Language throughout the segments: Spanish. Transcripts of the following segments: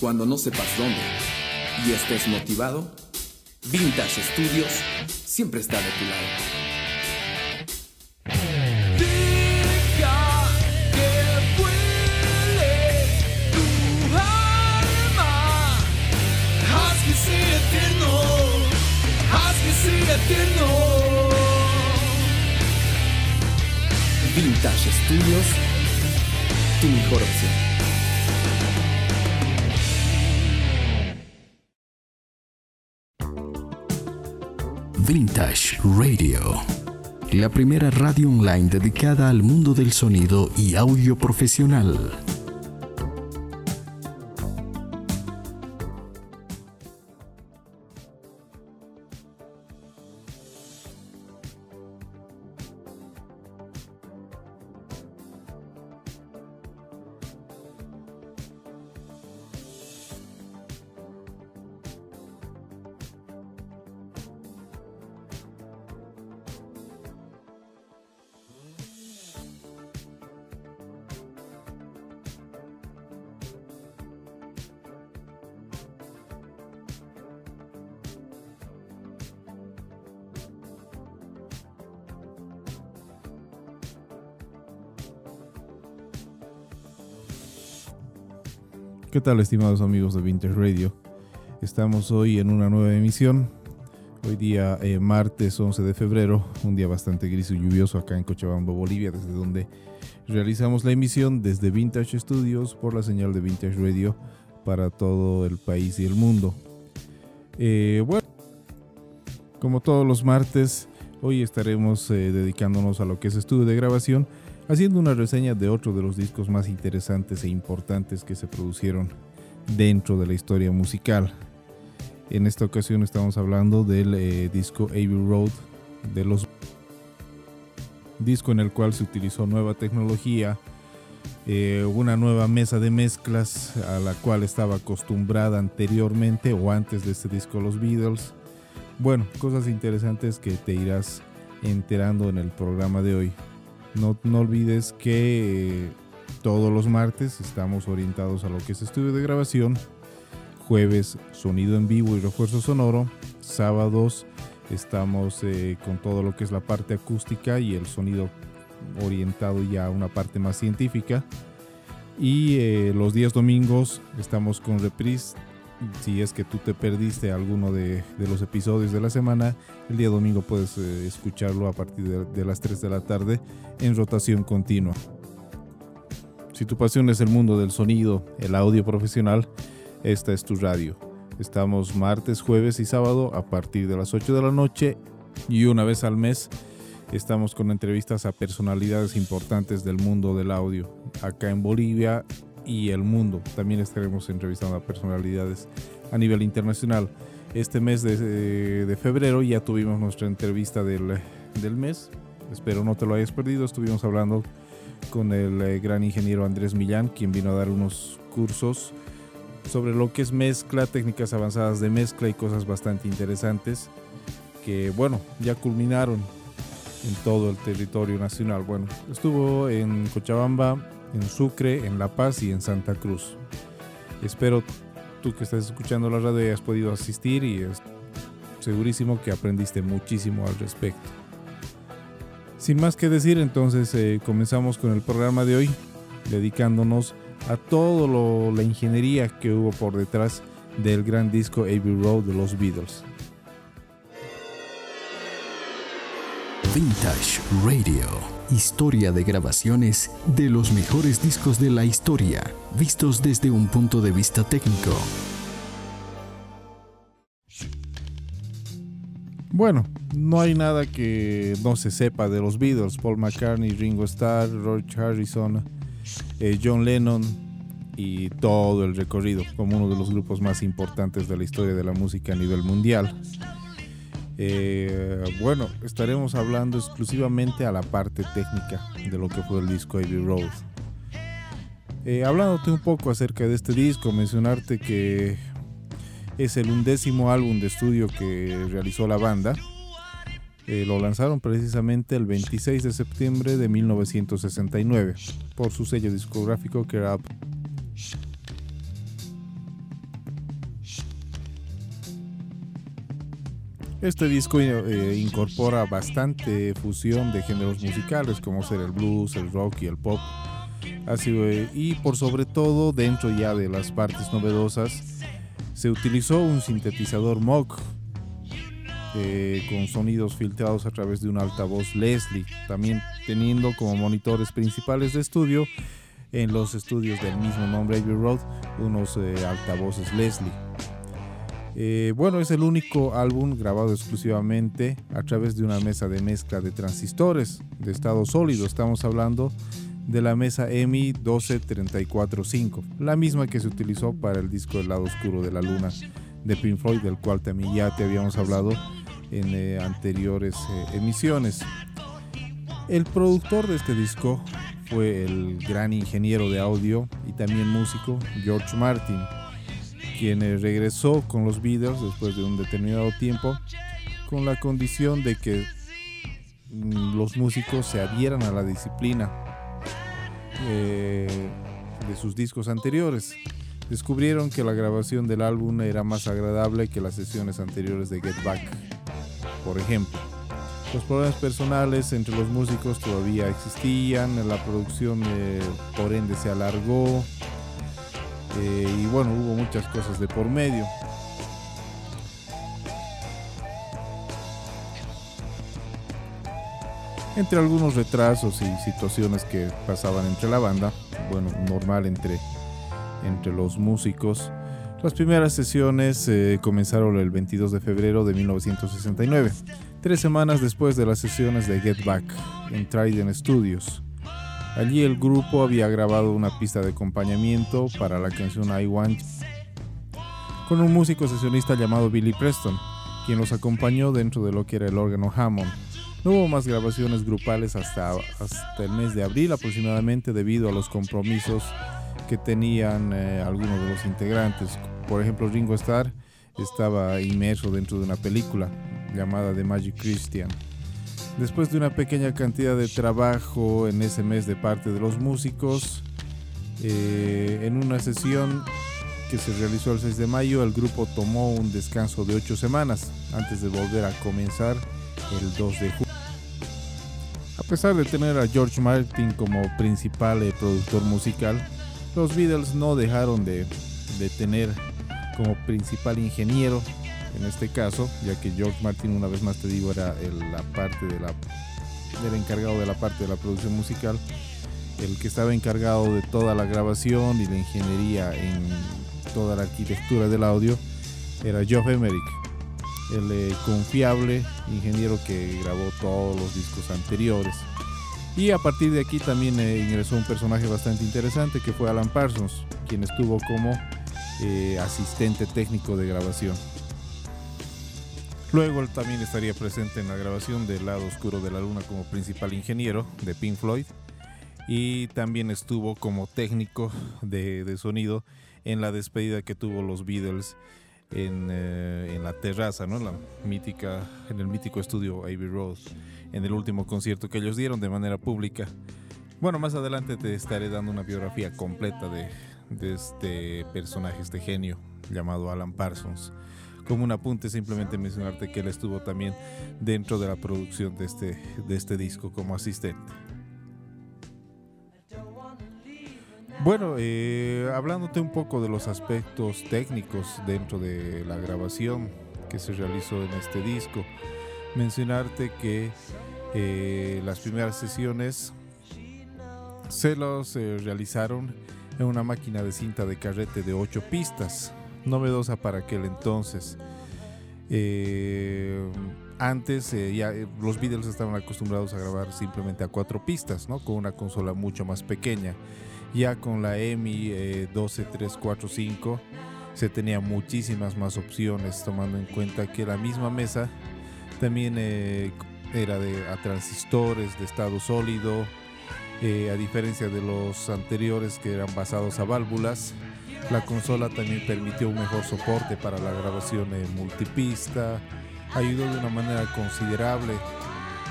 Cuando no sepas dónde y estés motivado, Vintage Studios siempre está de tu lado. Vintage Studios, tu mejor opción. Vintage Radio, la primera radio online dedicada al mundo del sonido y audio profesional. ¿Qué tal estimados amigos de Vintage Radio? Estamos hoy en una nueva emisión. Hoy día eh, martes 11 de febrero, un día bastante gris y lluvioso acá en Cochabamba, Bolivia, desde donde realizamos la emisión desde Vintage Studios por la señal de Vintage Radio para todo el país y el mundo. Eh, bueno, como todos los martes, hoy estaremos eh, dedicándonos a lo que es estudio de grabación haciendo una reseña de otro de los discos más interesantes e importantes que se produjeron dentro de la historia musical. En esta ocasión estamos hablando del eh, disco Abbey Road de los disco en el cual se utilizó nueva tecnología, eh, una nueva mesa de mezclas a la cual estaba acostumbrada anteriormente o antes de este disco los Beatles. Bueno, cosas interesantes que te irás enterando en el programa de hoy. No, no olvides que eh, todos los martes estamos orientados a lo que es estudio de grabación. Jueves sonido en vivo y refuerzo sonoro. Sábados estamos eh, con todo lo que es la parte acústica y el sonido orientado ya a una parte más científica. Y eh, los días domingos estamos con reprise si es que tú te perdiste alguno de, de, los episodios de la semana, el día domingo puedes eh, escucharlo a partir de, de, las 3 de la tarde en rotación continua. Si tu pasión es el mundo del sonido, el audio profesional, esta es tu radio. Estamos martes, jueves y sábado a partir de las 8 de la noche y una vez al mes estamos con entrevistas a personalidades importantes del mundo del audio, acá en Bolivia y el mundo. También estaremos entrevistando a personalidades a nivel internacional. Este mes de, de febrero ya tuvimos nuestra entrevista del, del, mes. Espero no te lo hayas perdido. Estuvimos hablando con el eh, gran ingeniero Andrés Millán, quien vino a dar unos cursos sobre lo que es mezcla, técnicas avanzadas de mezcla y cosas bastante interesantes que, bueno, ya culminaron en todo el territorio nacional. Bueno, estuvo en Cochabamba, en Sucre, en La Paz y en Santa Cruz. Espero tú que estás escuchando la radio hayas podido asistir y es segurísimo que aprendiste muchísimo al respecto. Sin más que decir, entonces eh, comenzamos con el programa de hoy, dedicándonos a toda la ingeniería que hubo por detrás del gran disco Abbey Road de los Beatles. Vintage Radio. Historia de grabaciones de los mejores discos de la historia, vistos desde un punto de vista técnico. Bueno, no hay nada que no se sepa de los Beatles. Paul McCartney, Ringo Starr, George Harrison, eh, John Lennon y todo el recorrido como uno de los grupos más importantes de la historia de la música a nivel mundial. Eh, bueno, estaremos hablando exclusivamente a la parte técnica de lo que fue el disco Abbey Road. Eh, hablándote un poco acerca de este disco, mencionarte que es el undécimo álbum de estudio que realizó la banda. Eh, lo lanzaron precisamente el 26 de septiembre de 1969 por su sello discográfico que era Este disco eh, incorpora bastante fusión de géneros musicales como ser el blues, el rock y el pop. Eh, y por sobre todo dentro ya de las partes novedosas se utilizó un sintetizador Moog eh, con sonidos filtrados a través de un altavoz Leslie, también teniendo como monitores principales de estudio en los estudios del mismo nombre Abbey Road unos altavoces Leslie. Eh, bueno, es el único álbum grabado exclusivamente a través de una mesa de mezcla de transistores de estado sólido. Estamos hablando de la mesa EMI 12345, la misma que se utilizó para el disco El lado oscuro de la luna de Pink Floyd, del cual también ya te habíamos hablado en eh, anteriores eh, emisiones. El productor de este disco fue el gran ingeniero de audio y también músico George Martin quien regresó con los Beatles después de un determinado tiempo con la condición de que mm, los músicos se adhieran a la disciplina eh, de sus discos anteriores. Descubrieron que la grabación del álbum era más agradable que las sesiones anteriores de Get Back, por ejemplo. Los problemas personales entre los músicos todavía existían, la producción eh, por ende se alargó, eh, y bueno, hubo muchas cosas de por medio. Entre algunos retrasos y situaciones que pasaban entre la banda, bueno, normal entre, entre los músicos, las primeras sesiones eh, comenzaron el 22 de febrero de 1969, tres semanas después de las sesiones de Get Back en Trident Studios. Allí el grupo había grabado una pista de acompañamiento para la canción I Want con un músico sesionista llamado Billy Preston, quien los acompañó dentro de lo que era el órgano Hammond. No hubo más grabaciones grupales hasta, hasta el mes de abril aproximadamente debido a los compromisos que tenían eh, algunos de los integrantes. Por ejemplo, Ringo Starr estaba inmerso dentro de una película llamada The Magic Christian. Después de una pequeña cantidad de trabajo en ese mes de parte de los músicos, eh, en una sesión que se realizó el 6 de mayo, el grupo tomó un descanso de 8 semanas antes de volver a comenzar el 2 de julio. A pesar de tener a George Martin como principal eh, productor musical, los Beatles no dejaron de, de tener como principal ingeniero en este caso, ya que George Martin, una vez más te digo, era el, la parte de encargado de la parte de la producción musical, el que estaba encargado de toda la grabación y la ingeniería en toda la arquitectura del audio, era Geoff Emerick, el eh, confiable ingeniero que grabó todos los discos anteriores. Y a partir de aquí también eh, ingresó un personaje bastante interesante que fue Alan Parsons, quien estuvo como eh, asistente técnico de grabación. Luego él también estaría presente en la grabación del lado oscuro de la luna como principal ingeniero de Pink Floyd y también estuvo como técnico de, sonido en la despedida que tuvo los Beatles en, eh, la terraza, ¿no? la mítica, en el mítico estudio Abbey Road, en el último concierto que ellos dieron de manera pública. Bueno, más adelante te estaré dando una biografía completa de, de este personaje, este genio llamado Alan Parsons como un apunte simplemente mencionarte que él estuvo también dentro de la producción de este, de este disco como asistente. Bueno, eh, hablándote un poco de los aspectos técnicos dentro de la grabación que se realizó en este disco, mencionarte que eh, las primeras sesiones se los eh, realizaron en una máquina de cinta de carrete de 8 pistas novedosa para aquel entonces. Eh, antes eh, ya eh, los Beatles estaban acostumbrados a grabar simplemente a cuatro pistas, ¿no? Con una consola mucho más pequeña. Ya con la EMI 12345 se tenía muchísimas más opciones, tomando en cuenta que la misma mesa también era de a transistores de estado sólido, a diferencia de los anteriores que eran basados a válvulas la consola también permitió un mejor soporte para la grabación en multipista, ayudó de una manera considerable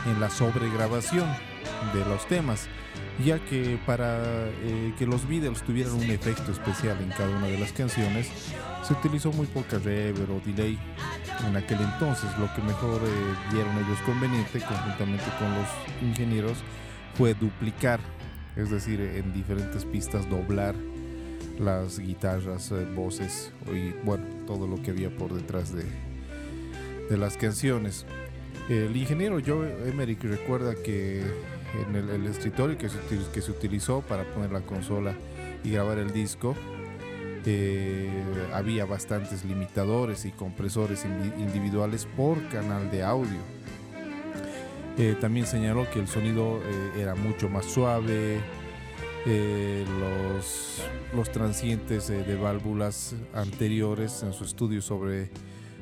en la sobregrabación de los temas, ya que para eh, que los Beatles tuvieran un efecto especial en cada una de las canciones, se utilizó muy poca reverb o delay, en aquel entonces. Lo que mejor eh, vieron ellos conveniente, conjuntamente con los ingenieros, fue duplicar, es decir, en diferentes pistas doblar las guitarras, eh, voces y bueno, todo lo que había por detrás de, de las canciones. El ingeniero Joe Emerick recuerda que en el, el escritorio que se, que se utilizó para poner la consola y grabar el disco, eh, había bastantes limitadores y compresores indi- individuales por canal de audio. Eh, también señaló que el sonido era mucho más suave, eh, los, los transientes eh, de válvulas anteriores en su estudio sobre,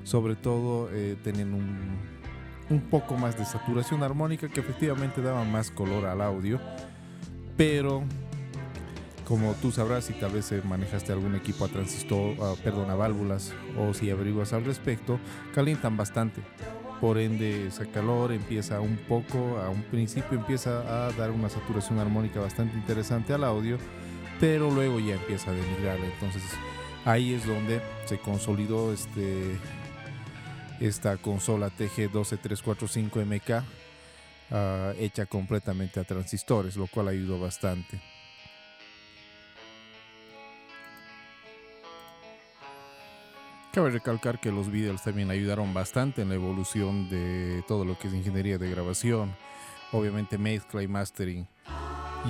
sobre todo eh, tenían un, un poco más de saturación armónica que efectivamente daba más color al audio, pero como tú sabrás si tal vez eh, manejaste algún equipo a transistor, perdón, a válvulas o si averiguas al respecto, calientan bastante. Por ende, ese calor empieza un poco, a un principio empieza a dar una saturación armónica bastante interesante al audio, pero luego ya empieza a denigrar. Entonces, ahí es donde se consolidó este, esta consola TG12345MK, ah, hecha completamente a transistores, lo cual ayudó bastante. Cabe recalcar que los Beatles también ayudaron bastante en la evolución de todo lo que es ingeniería de grabación, obviamente mezcla y mastering,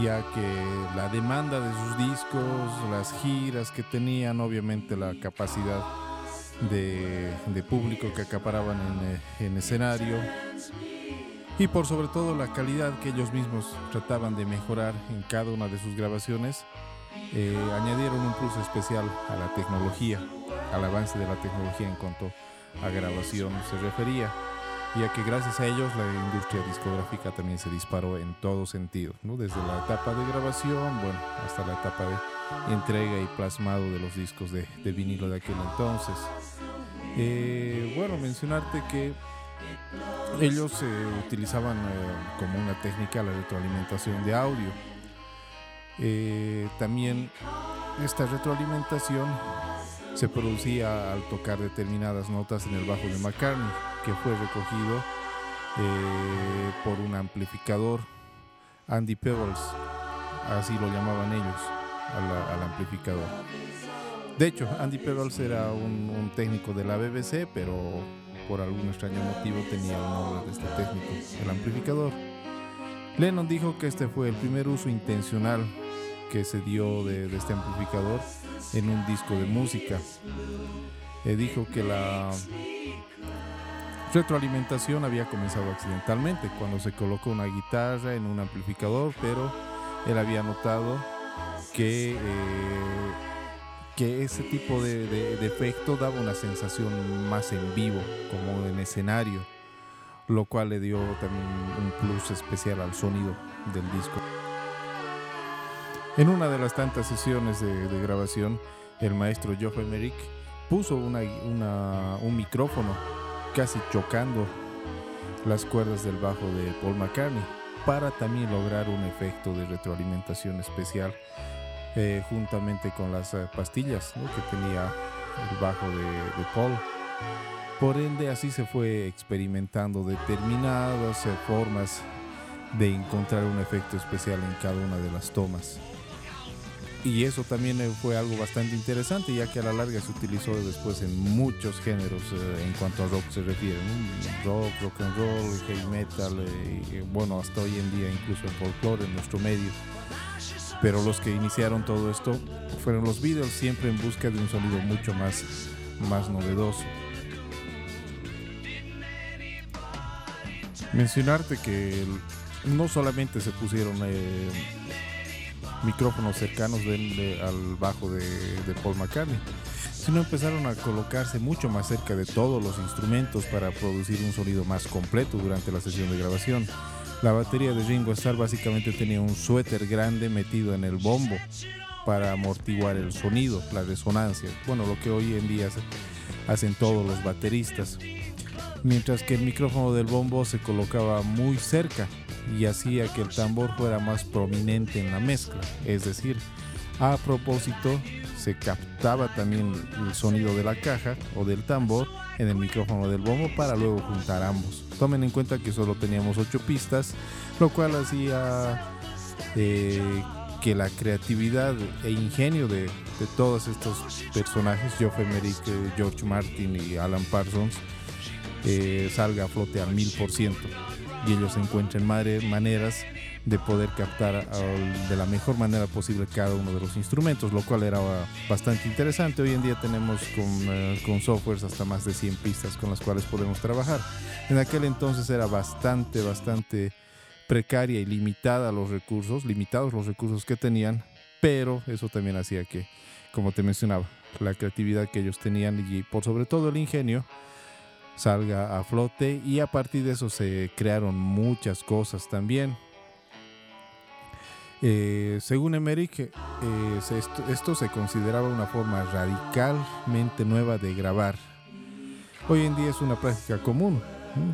ya que la demanda de sus discos, las giras que tenían, obviamente la capacidad de, de público que acaparaban en, eh, en escenario y por sobre todo la calidad que ellos mismos trataban de mejorar en cada una de sus grabaciones, eh, añadieron un plus especial a la tecnología al avance de la tecnología en cuanto a grabación se refería, ya que gracias a ellos la industria discográfica también se disparó en todo sentido, ¿no? desde la etapa de grabación, bueno, hasta la etapa de entrega y plasmado de los discos de, vinilo de aquel entonces. Eh, bueno, mencionarte que ellos utilizaban eh, como una técnica la retroalimentación de audio. Eh, también esta retroalimentación se producía al tocar determinadas notas en el bajo de McCartney, que fue recogido eh, por un amplificador, Andy Pebbles, así lo llamaban ellos al amplificador. De hecho, Andy Pebbles era un, un técnico de la BBC, pero por algún extraño motivo tenía el nombre de este técnico, el amplificador. Lennon dijo que este fue el primer uso intencional que se dio de, este amplificador en un disco de música. Eh, dijo que la retroalimentación había comenzado accidentalmente cuando se colocó una guitarra en un amplificador, pero él había notado que, eh, que ese tipo de, de- de efecto daba una sensación más en vivo, como en escenario, lo cual le dio también un plus especial al sonido del disco. En una de las tantas sesiones de, grabación, el maestro Geoff Emerick puso un micrófono casi chocando las cuerdas del bajo de Paul McCartney para también lograr un efecto de retroalimentación especial eh, juntamente con las eh, pastillas que tenía el bajo de, de Paul. Por ende, así se fue experimentando determinadas eh, formas de encontrar un efecto especial en cada una de las tomas. Y eso también eh, fue algo bastante interesante, ya que a la larga se utilizó después en muchos géneros eh, en cuanto a rock se refiere. Rock, rock and roll, heavy metal, eh, bueno, hasta hoy en día incluso el folclore en nuestro medio. Pero los que iniciaron todo esto fueron los Beatles, siempre en busca de un sonido mucho más, más novedoso. Mencionarte que no solamente se pusieron micrófonos cercanos de- al bajo de, de Paul McCartney, sino empezaron a colocarse mucho más cerca de todos los instrumentos para producir un sonido más completo durante la sesión de grabación. La batería de Ringo Starr básicamente tenía un suéter grande metido en el bombo para amortiguar el sonido, la resonancia, bueno, lo que hoy en día hacen todos los bateristas. Mientras que el micrófono del bombo se colocaba muy cerca y hacía que el tambor fuera más prominente en la mezcla, es decir, A propósito, se captaba también el sonido de la caja o del tambor en el micrófono del bombo para luego juntar ambos. Tomen en cuenta que solo teníamos ocho pistas, lo cual hacía eh, que la creatividad e ingenio de, de todos estos personajes, Geoff Emerick, eh, George Martin y Alan Parsons, eh, salga a flote al mil por ciento y ellos encuentren maneras de poder captar de la mejor manera posible cada uno de los instrumentos, lo cual era bastante interesante. Hoy en día tenemos con, eh, con softwares hasta más de 100 pistas con las cuales podemos trabajar. En aquel entonces era bastante, bastante precaria y limitada los recursos, limitados los recursos que tenían, pero eso también hacía que, como te mencionaba, la creatividad que ellos tenían y por sobre todo el ingenio salga a flote y a partir de eso se crearon muchas cosas también. Eh, según Emmerich, eh, esto, esto se consideraba una forma radicalmente nueva de grabar. Hoy en día es una práctica común,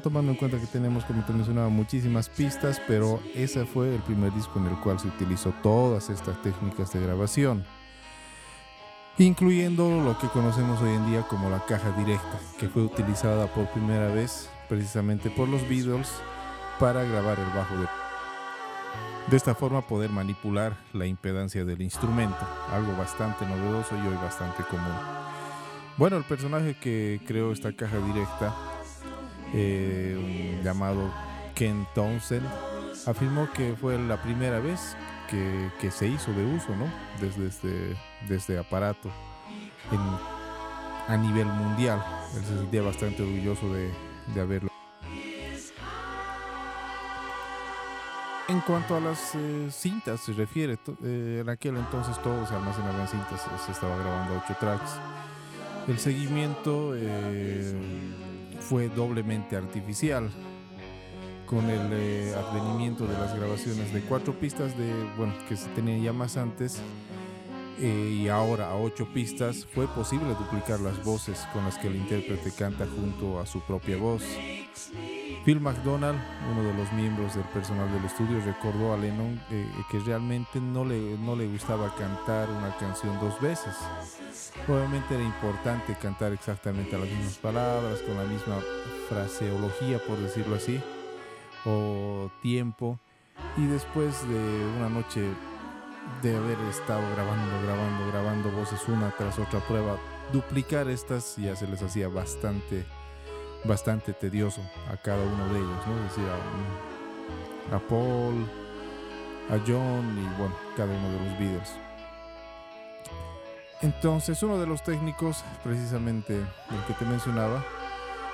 tomando en cuenta que tenemos, como te mencionaba, muchísimas pistas, pero ese fue el primer disco en el cual se utilizó todas estas técnicas de grabación, incluyendo lo que conocemos hoy en día como la caja directa, que fue utilizada por primera vez precisamente por los Beatles para grabar el bajo de de esta forma poder manipular la impedancia del instrumento, algo bastante novedoso y hoy bastante común. Bueno, el personaje que creó esta caja directa, eh, llamado Ken Townsend, afirmó que fue la primera vez que, que se hizo de uso, ¿no? Desde este, desde aparato a nivel mundial. Él se sentía bastante orgulloso de, de haberlo. En cuanto a las eh, cintas se refiere, eh, en aquel entonces todo se almacenaba en cintas, se- estaba grabando 8 tracks. El seguimiento eh, fue doblemente artificial, con el eh, advenimiento de las grabaciones de cuatro pistas de, bueno, que se tenían ya más antes, eh, y ahora a ocho pistas, fue posible duplicar las voces con las que el intérprete canta junto a su propia voz. Phil McDonald, uno de los miembros del personal del estudio, recordó a Lennon eh, que realmente no le, no le gustaba cantar una canción dos veces. Obviamente era importante cantar exactamente las mismas palabras, con la misma fraseología, por decirlo así, o tiempo. Y después de una noche de haber estado grabando, grabando, grabando voces una tras otra prueba, duplicar estas ya se les hacía bastante bastante tedioso a cada uno de ellos, ¿no? Es decir, a, a Paul, a John y bueno, cada uno de los Beatles. Entonces, uno de los técnicos, precisamente el que te mencionaba,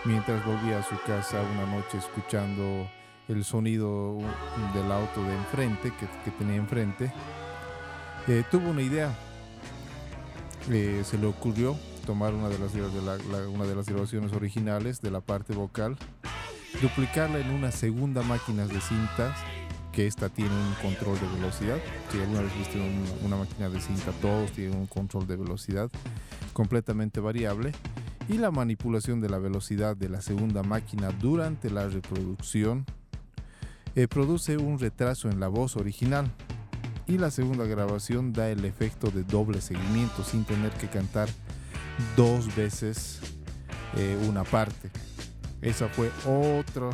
mientras volvía a su casa una noche escuchando el sonido del auto de enfrente, que tenía enfrente, eh, tuvo una idea. Eh, se le ocurrió tomar una de las, grabaciones originales de la parte vocal, duplicarla en una segunda máquina de cintas, que esta tiene un control de velocidad. Si alguna vez viste un- una máquina de cinta, todos tienen un control de velocidad completamente variable. Y la manipulación de la velocidad de la segunda máquina durante la reproducción eh, produce un retraso en la voz original. Y la segunda grabación da el efecto de doble seguimiento sin tener que cantar dos veces eh, una parte. Esa fue otro,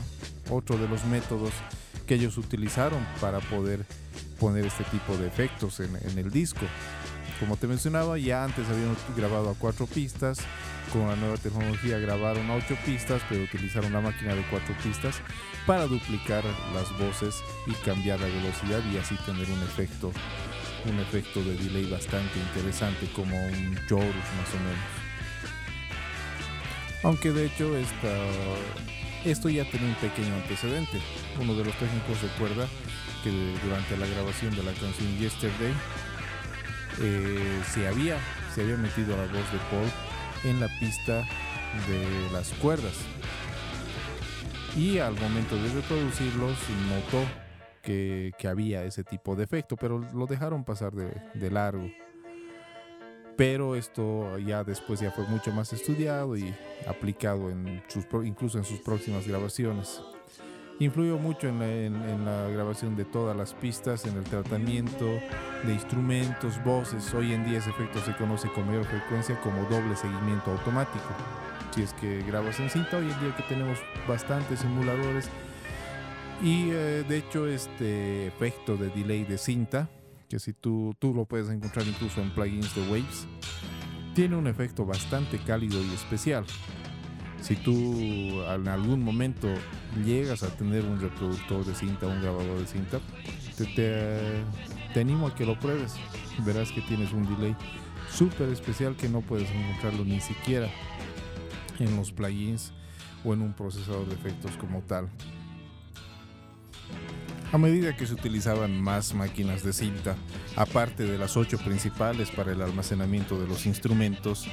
otro de los métodos que ellos utilizaron para poder poner este tipo de efectos en, en el disco. Como te mencionaba, ya antes habían grabado a cuatro pistas, con la nueva tecnología grabaron a ocho pistas, pero utilizaron la máquina de cuatro pistas para duplicar las voces y cambiar la velocidad y así tener un efecto un efecto de delay bastante interesante como un chorus más o menos. Aunque de hecho esta, esto ya tiene un pequeño antecedente. Uno de los técnicos recuerda que durante la grabación de la canción Yesterday eh, se, había, se había metido la voz de Paul en la pista de las cuerdas. Y al momento de reproducirlos notó que, que había ese tipo de efecto, pero lo dejaron pasar de, de largo. Pero esto ya después ya fue mucho más estudiado y aplicado en sus, incluso en sus próximas grabaciones. Influyó mucho en la, en- en la grabación de todas las pistas, en el tratamiento de instrumentos, voces. Hoy en día ese efecto se conoce con mayor frecuencia como doble seguimiento automático. Si es que grabas en cinta, hoy en día que tenemos bastantes simuladores y eh, de hecho este efecto de delay de cinta, que si tú, tú lo puedes encontrar incluso en plugins de Waves, tiene un efecto bastante cálido y especial. Si tú en algún momento llegas a tener un reproductor de cinta, un grabador de cinta, te, te- animo a que lo pruebes. Verás que tienes un delay súper especial que no puedes encontrarlo ni siquiera en los plugins o en un procesador de efectos como tal. A medida que se utilizaban más máquinas de cinta, aparte de las ocho principales para el almacenamiento de los instrumentos,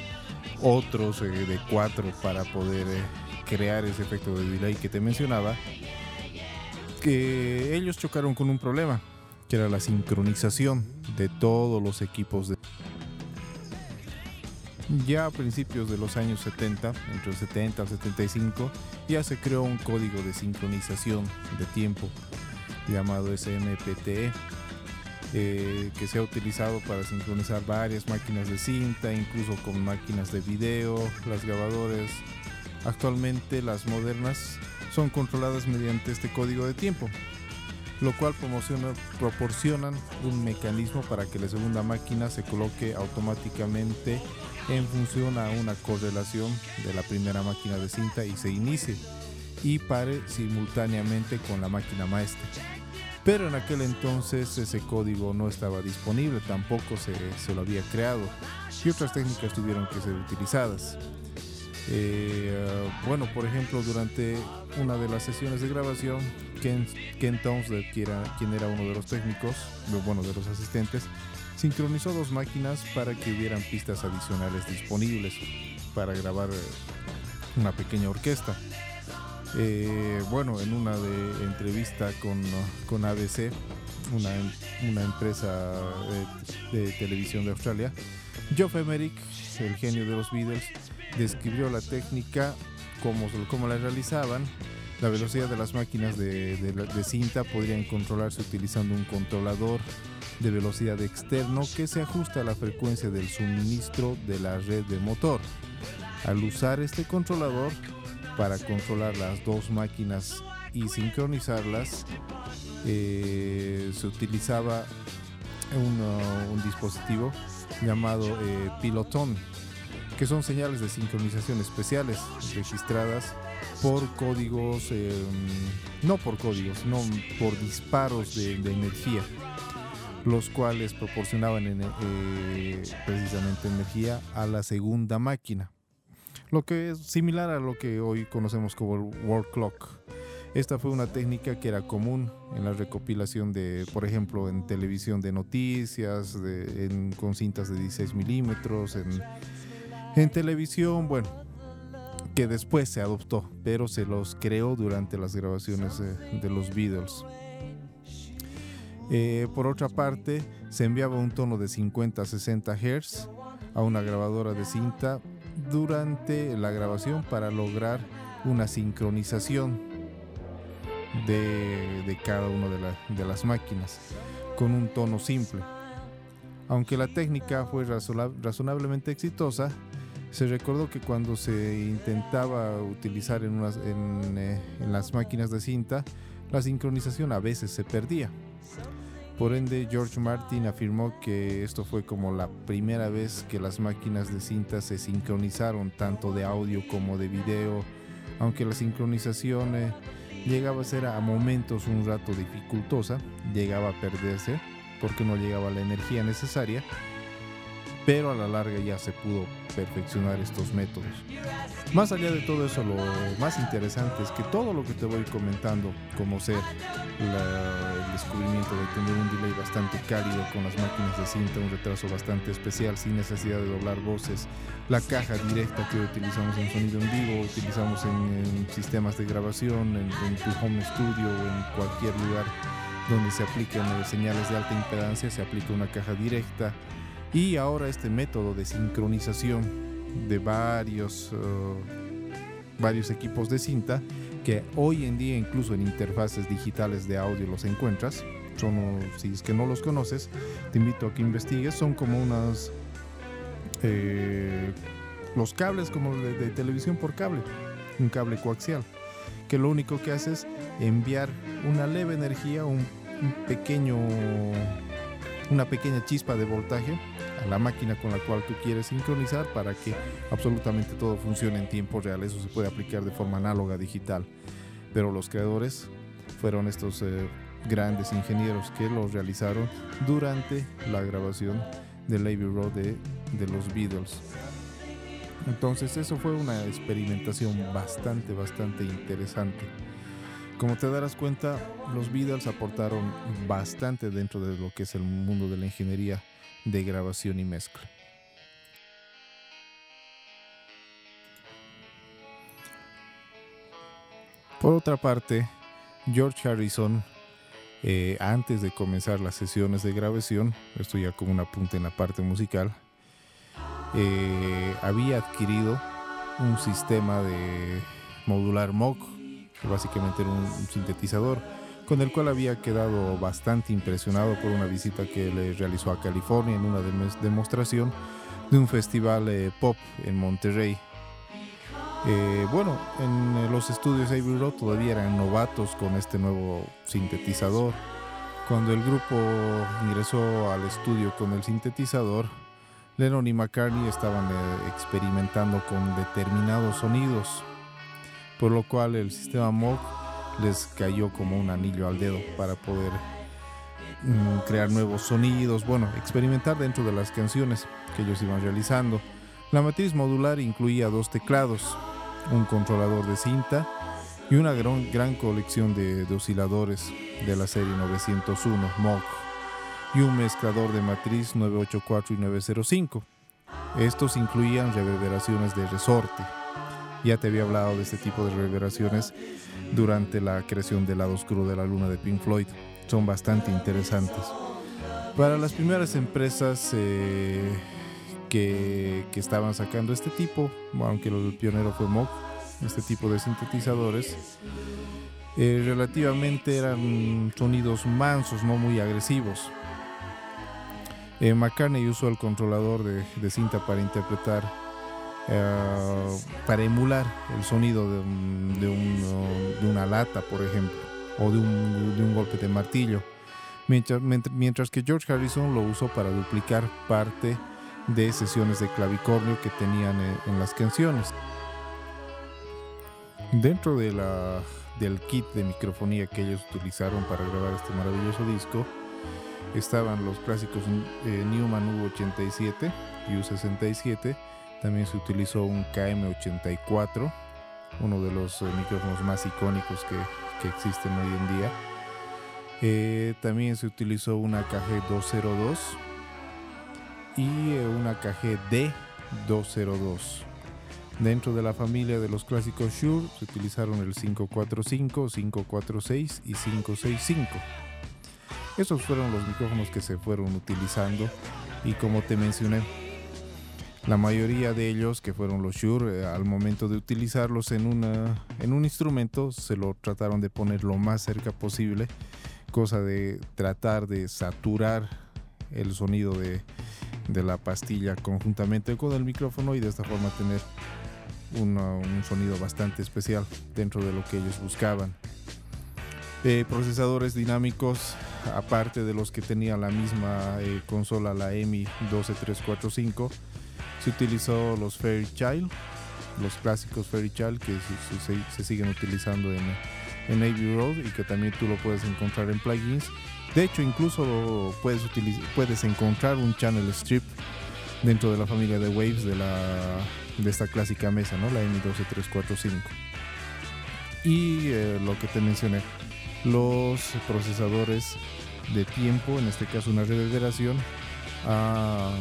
otros eh, de cuatro para poder eh, crear ese efecto de delay que te mencionaba, que ellos chocaron con un problema, que era la sincronización de todos los equipos de... Ya a principios de los años 70, entre el 70 al 75, ya se creó un código de sincronización de tiempo llamado SMPTE, eh, que se ha utilizado para sincronizar varias máquinas de cinta, incluso con máquinas de video, las grabadoras. Actualmente las modernas son controladas mediante este código de tiempo, lo cual promociona- proporcionan un mecanismo para que la segunda máquina se coloque automáticamente en función a una correlación de la primera máquina de cinta y se inicie y pare simultáneamente con la máquina maestra. Pero en aquel entonces ese código no estaba disponible, tampoco se, se lo había creado y otras técnicas tuvieron que ser utilizadas. Eh, bueno, por ejemplo, durante una de las sesiones de grabación, Ken, Ken Townsend, quien era uno de los técnicos, bueno, de los asistentes, sincronizó dos máquinas para que hubieran pistas adicionales disponibles para grabar eh, una pequeña orquesta. Eh, bueno, en una de entrevista con, con ABC, una, una empresa eh, de televisión de Australia, Geoff Emerick, el genio de los Beatles, describió la técnica, cómo, cómo la realizaban. La velocidad de las máquinas de, de de cinta podrían controlarse utilizando un controlador de velocidad externo que se ajusta a la frecuencia del suministro de la red de motor. Al usar este controlador para controlar las dos máquinas y sincronizarlas, eh, se utilizaba un, dispositivo llamado eh, pilotón, que son señales de sincronización especiales registradas por códigos, eh, no por códigos, no por disparos de, energía, los cuales proporcionaban eh, precisamente energía a la segunda máquina. Lo que es similar a lo que hoy conocemos como el word clock. Esta fue una técnica que era común en la recopilación de, por ejemplo, en televisión de noticias, con cintas de 16 milímetros, en, televisión, bueno, que después se adoptó, pero se los creó durante las grabaciones de, de los Beatles. Eh, por otra parte, se enviaba un tono de 50 a 60 Hz a una grabadora de cinta durante la grabación para lograr una sincronización de, de cada una de, de las máquinas con un tono simple. Aunque la técnica fue razona- razonablemente exitosa, se recordó que cuando se intentaba utilizar en, unas- en, eh, en las máquinas de cinta, la sincronización a veces se perdía. Por ende, George Martin afirmó que esto fue como la primera vez que las máquinas de cinta se sincronizaron tanto de audio como de video, aunque la sincronización eh, llegaba a ser a momentos un rato dificultosa, llegaba a perderse porque no llegaba la energía necesaria, pero a la larga ya se pudo perfeccionar estos métodos. Más allá de todo eso, lo más interesante es que todo lo que te voy comentando, como ser la- el descubrimiento de tener un delay bastante cálido con las máquinas de cinta, un retraso bastante especial sin necesidad de doblar voces, la caja directa que utilizamos en sonido en vivo, utilizamos en, en sistemas de grabación, en, en tu home studio o en cualquier lugar donde se apliquen eh, señales de alta impedancia, se aplica una caja directa y ahora este método de sincronización de varios, eh, varios equipos de cinta que hoy en día incluso en interfaces digitales de audio los encuentras. Son, si es que no los conoces, te invito a que investigues. Son como unas... Eh, los cables como de, televisión por cable, un cable coaxial, que lo único que hace es enviar una leve energía, un pequeño, una pequeña chispa de voltaje a la máquina con la cual tú quieres sincronizar para que absolutamente todo funcione en tiempo real. Eso se puede aplicar de forma análoga digital. Pero los creadores fueron estos eh, grandes ingenieros que lo realizaron durante la grabación de Abbey Road de, de los Beatles. Entonces eso fue una experimentación bastante, bastante interesante. Como te darás cuenta, los Beatles aportaron bastante dentro de lo que es el mundo de la ingeniería de grabación y mezcla. Por otra parte, George Harrison, eh, antes de comenzar las sesiones de grabación, esto ya como un apunte en la parte musical, eh, había adquirido un sistema de modular Moog, que básicamente era un, sintetizador, con el cual había quedado bastante impresionado por una visita que le realizó a California en una demostración de un festival eh, pop en Monterrey. Eh, bueno, en los estudios Abbey Road todavía eran novatos con este nuevo sintetizador. Cuando el grupo ingresó al estudio con el sintetizador, Lennon y McCartney estaban eh, experimentando con determinados sonidos, por lo cual el sistema Moog les cayó como un anillo al dedo para poder mm, crear nuevos sonidos, bueno, experimentar dentro de las canciones que ellos iban realizando. La matriz modular incluía dos teclados, un controlador de cinta y una gran, colección de, de osciladores de la serie 901 Moog y un mezclador de matriz 984 y 905. Estos incluían reverberaciones de resorte. Ya te había hablado de este tipo de reverberaciones durante la creación del lado oscuro de la luna de Pink Floyd. Son bastante interesantes. Para las primeras empresas eh, que, que, estaban sacando este tipo, aunque el pionero fue Moog, este tipo de sintetizadores, eh, relativamente eran sonidos mansos, no muy agresivos. Eh, McCartney usó el controlador de, de cinta para interpretar Uh, para emular el sonido de, de, un, de, una lata, por ejemplo, o de un, golpe de martillo. Mientras, que George Harrison lo usó para duplicar parte de sesiones de clavicornio que tenían en, en las canciones. Dentro del kit de microfonía que ellos utilizaron para grabar este maravilloso disco, estaban los clásicos eh, Newman U87 y U67 también se utilizó un KM84, uno de los eh, micrófonos más icónicos que, que, existen hoy en día. Eh, también se utilizó una KG202 y eh, una KG-D202. Dentro de la familia de los clásicos Shure se utilizaron el 545, 546 y 565. Esos fueron los micrófonos que se fueron utilizando y como te mencioné, la mayoría de ellos, que fueron los Shure, eh, al momento de utilizarlos en, una, en un instrumento, se lo trataron de poner lo más cerca posible, cosa de tratar de saturar el sonido de, de la pastilla conjuntamente con el micrófono y de esta forma tener una, un sonido bastante especial dentro de lo que ellos buscaban. Eh, procesadores dinámicos, aparte de los que tenía la misma eh, consola, la EMI 12345, se utilizó los Fairchild, los clásicos Fairchild que se, siguen utilizando en, en Road y que también tú lo puedes encontrar en plugins. De hecho, incluso puedes, puedes encontrar un channel strip dentro de la familia de Waves de, la, de esta clásica mesa, ¿no? la M12345. Y eh, lo que te mencioné, los procesadores de tiempo, en este caso una reverberación, a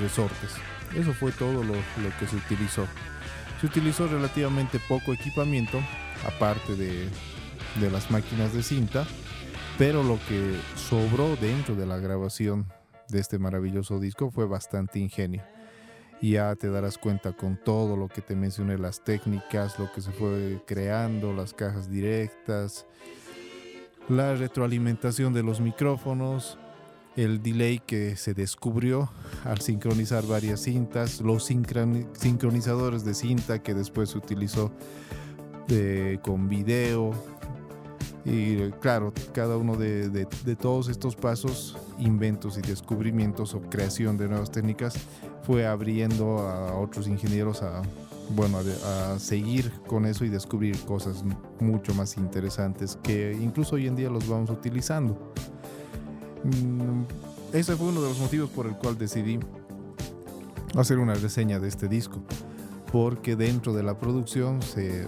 resortes. Eso fue todo lo, que se utilizó. Se utilizó relativamente poco equipamiento, aparte de, las máquinas de cinta, pero lo que sobró dentro de la grabación de este maravilloso disco fue bastante ingenio. ya te darás cuenta con todo lo que te mencioné, las técnicas, lo que se fue creando, las cajas directas, la retroalimentación de los micrófonos, el delay que se descubrió al sincronizar varias cintas, los sincronizadores de cinta que después se utilizó con video. Y claro, cada uno de, de, todos estos pasos, inventos y descubrimientos o creación de nuevas técnicas, fue abriendo a otros ingenieros a, bueno, a, seguir con eso y descubrir cosas mucho más interesantes que incluso hoy en día los vamos utilizando. Mm, ese fue uno de los motivos por el cual decidí hacer una reseña de este disco, porque dentro de la producción se,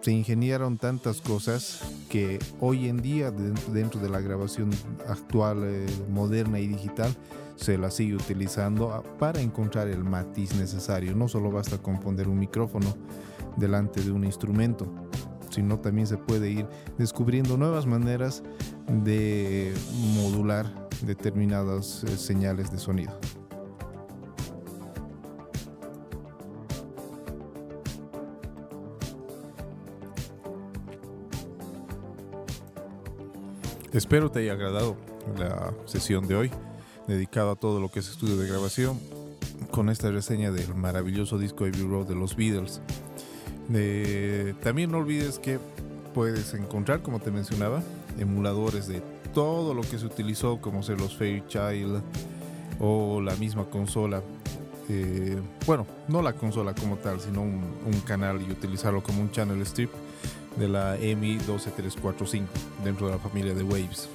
se ingeniaron tantas cosas que hoy en día dentro de la grabación actual, eh, moderna y digital, se la sigue utilizando para encontrar el matiz necesario. No solo basta con poner un micrófono delante de un instrumento, sino también se puede ir descubriendo nuevas maneras de modular determinadas eh, señales de sonido. Espero te haya agradado la sesión de hoy, dedicada a todo lo que es estudio de grabación, con esta reseña del maravilloso disco Abbey Road de los Beatles. También no olvides que puedes encontrar, como te mencionaba, emuladores de todo lo que se utilizó, como ser los Fairchild o la misma consola. Eh, bueno, no la consola como tal, sino un, un, canal y utilizarlo como un channel strip de la EMI 12345 dentro de la familia de Waves.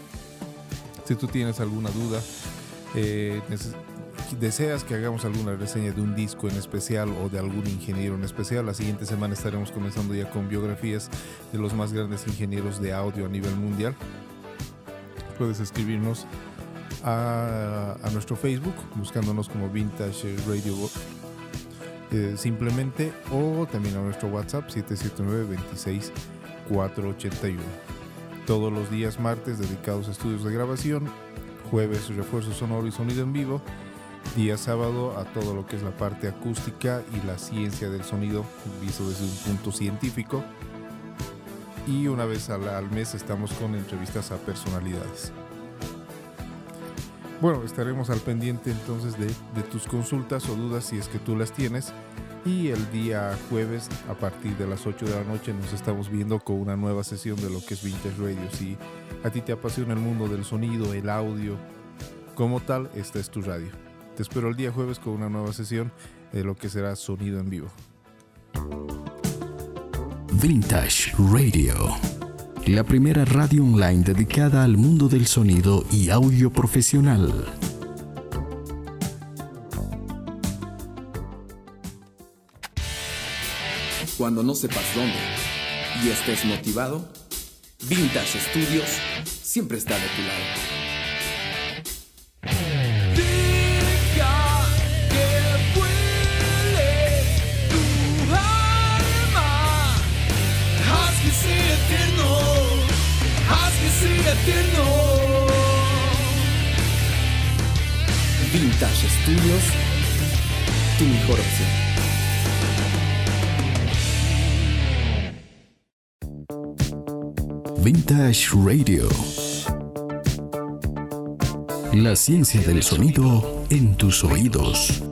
Si tú tienes alguna duda, eh, deseas que hagamos alguna reseña de un disco en especial o de algún ingeniero en especial, la siguiente semana estaremos comenzando ya con biografías de los más grandes ingenieros de audio a nivel mundial. Puedes escribirnos a, nuestro Facebook buscándonos como Vintage Radio eh, simplemente o también a nuestro WhatsApp 779 26 481. Todos los días martes dedicados a estudios de grabación, jueves refuerzo sonoro y sonido en vivo, día sábado a todo lo que es la parte acústica y la ciencia del sonido visto desde un punto científico y una vez al, al mes estamos con entrevistas a personalidades. Bueno, estaremos al pendiente entonces de, tus consultas o dudas si es que tú las tienes. Y el día jueves a partir de las 8 de la noche nos estamos viendo con una nueva sesión de lo que es Vintage Radio. Si a ti te apasiona el mundo del sonido, el audio, como tal, esta es tu radio. Te espero el día jueves con una nueva sesión de lo que será sonido en vivo. Vintage Radio la primera radio online dedicada al mundo del sonido y audio profesional. Cuando no sepas dónde y estés motivado, Vintage Studios siempre está de tu lado. Vintage Studios, tu mejor opción. Vintage Radio. La ciencia del sonido en tus oídos.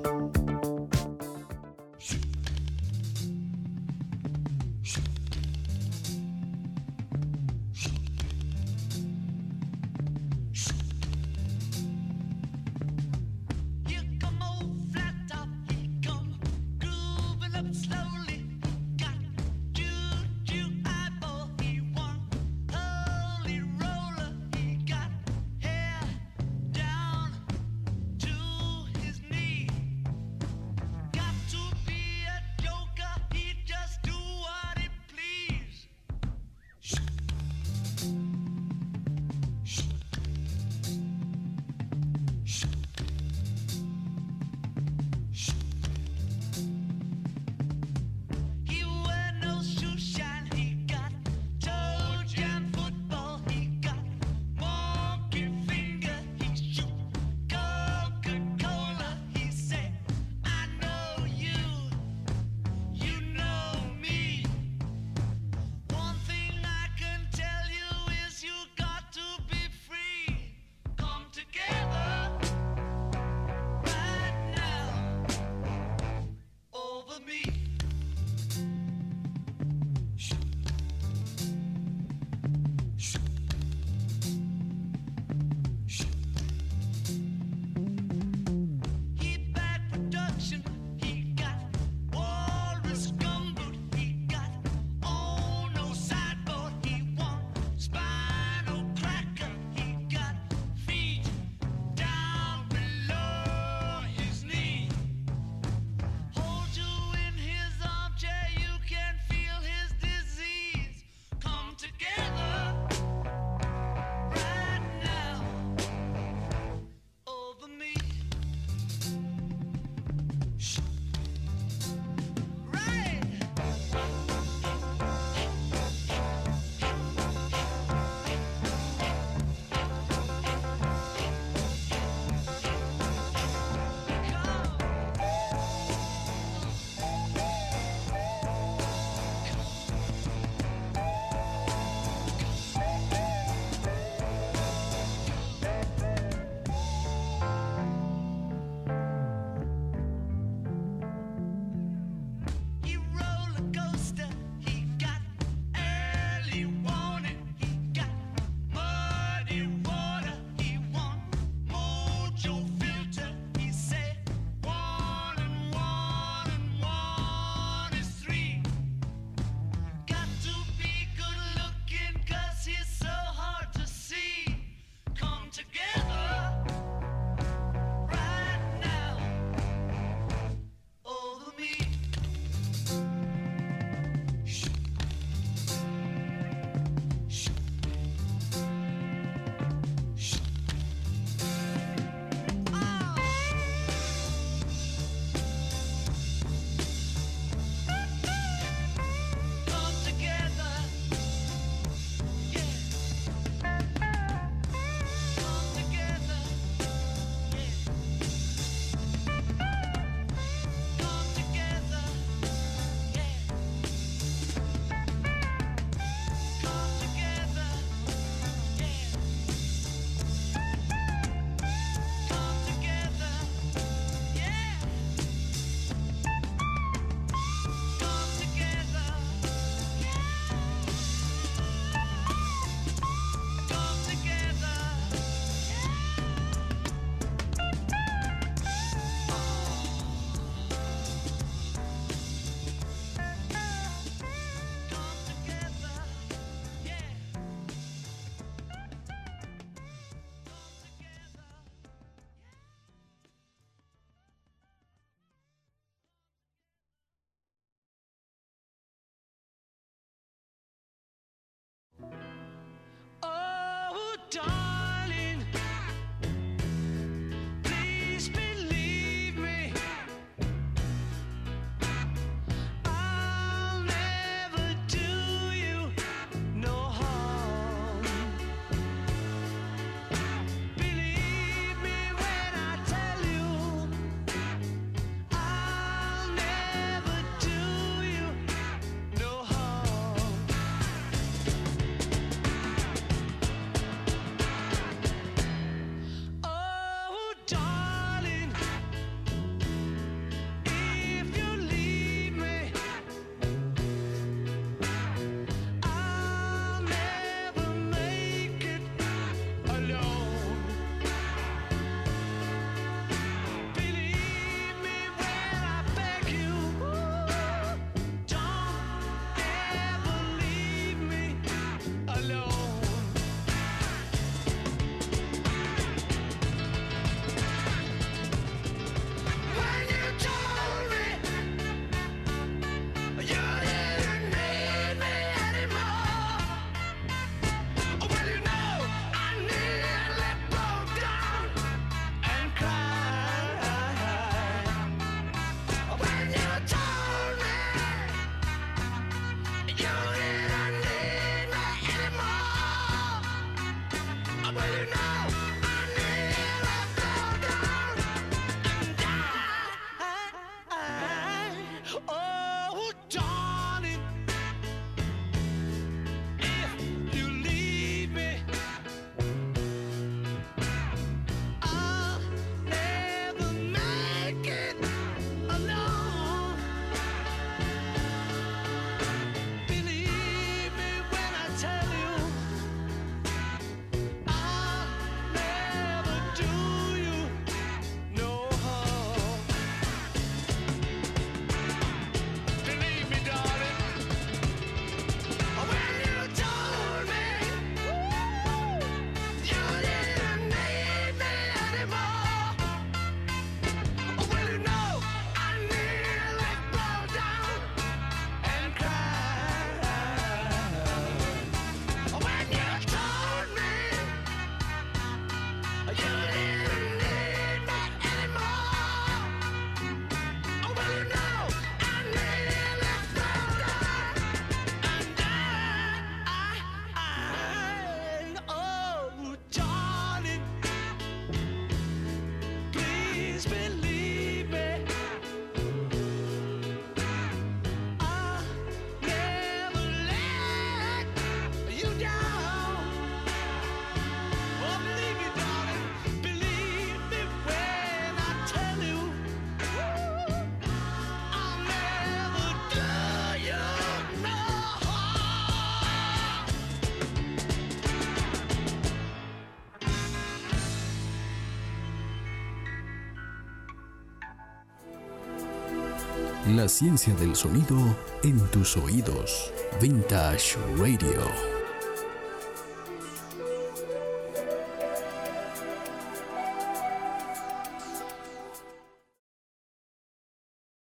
Ciencia del sonido en tus oídos. Vintage Radio.